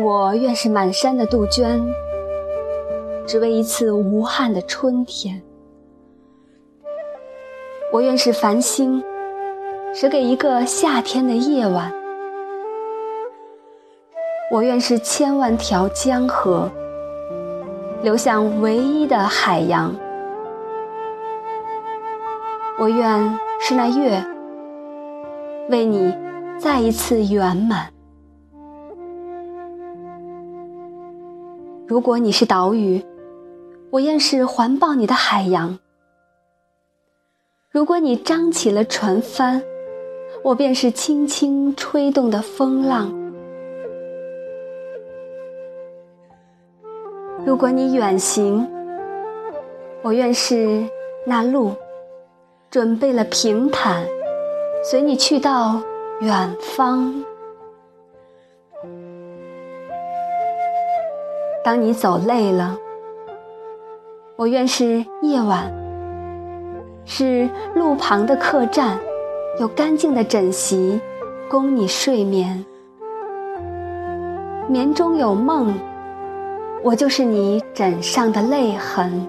我愿是满山的杜鹃，只为一次无憾的春天。我愿是繁星，只给一个夏天的夜晚。我愿是千万条江河，流向唯一的海洋。我愿是那月，为你再一次圆满。如果你是岛屿，我愿是环抱你的海洋；如果你张起了船帆，我便是轻轻吹动的风浪；如果你远行，我愿是那路，准备了平坦，随你去到远方。当你走累了，我愿是夜晚，是路旁的客栈，有干净的枕席，供你睡眠。眠中有梦，我就是你枕上的泪痕。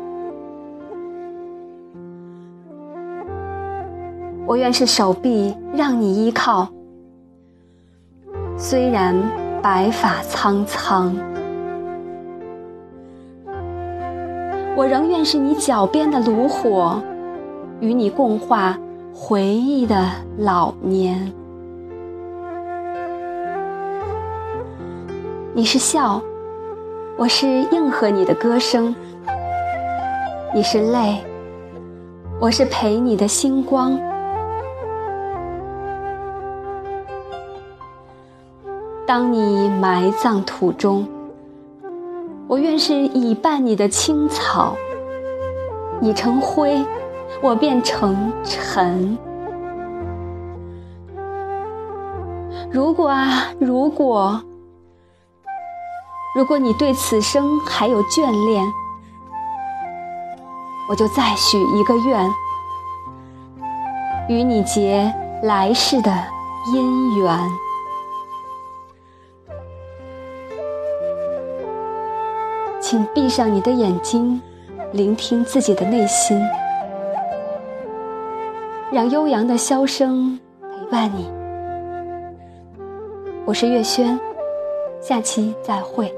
我愿是手臂让你依靠，虽然白发苍苍。我仍愿是你脚边的炉火，与你共话回忆的老年。你是笑，我是应和你的歌声；你是泪，我是陪你的星光。当你埋葬土中。我愿是已伴你的青草，你成灰，我变成尘。如果啊，如果，如果你对此生还有眷恋，我就再许一个愿，与你结来世的姻缘。请闭上你的眼睛，聆听自己的内心，让悠扬的箫声陪伴你。我是月轩，下期再会。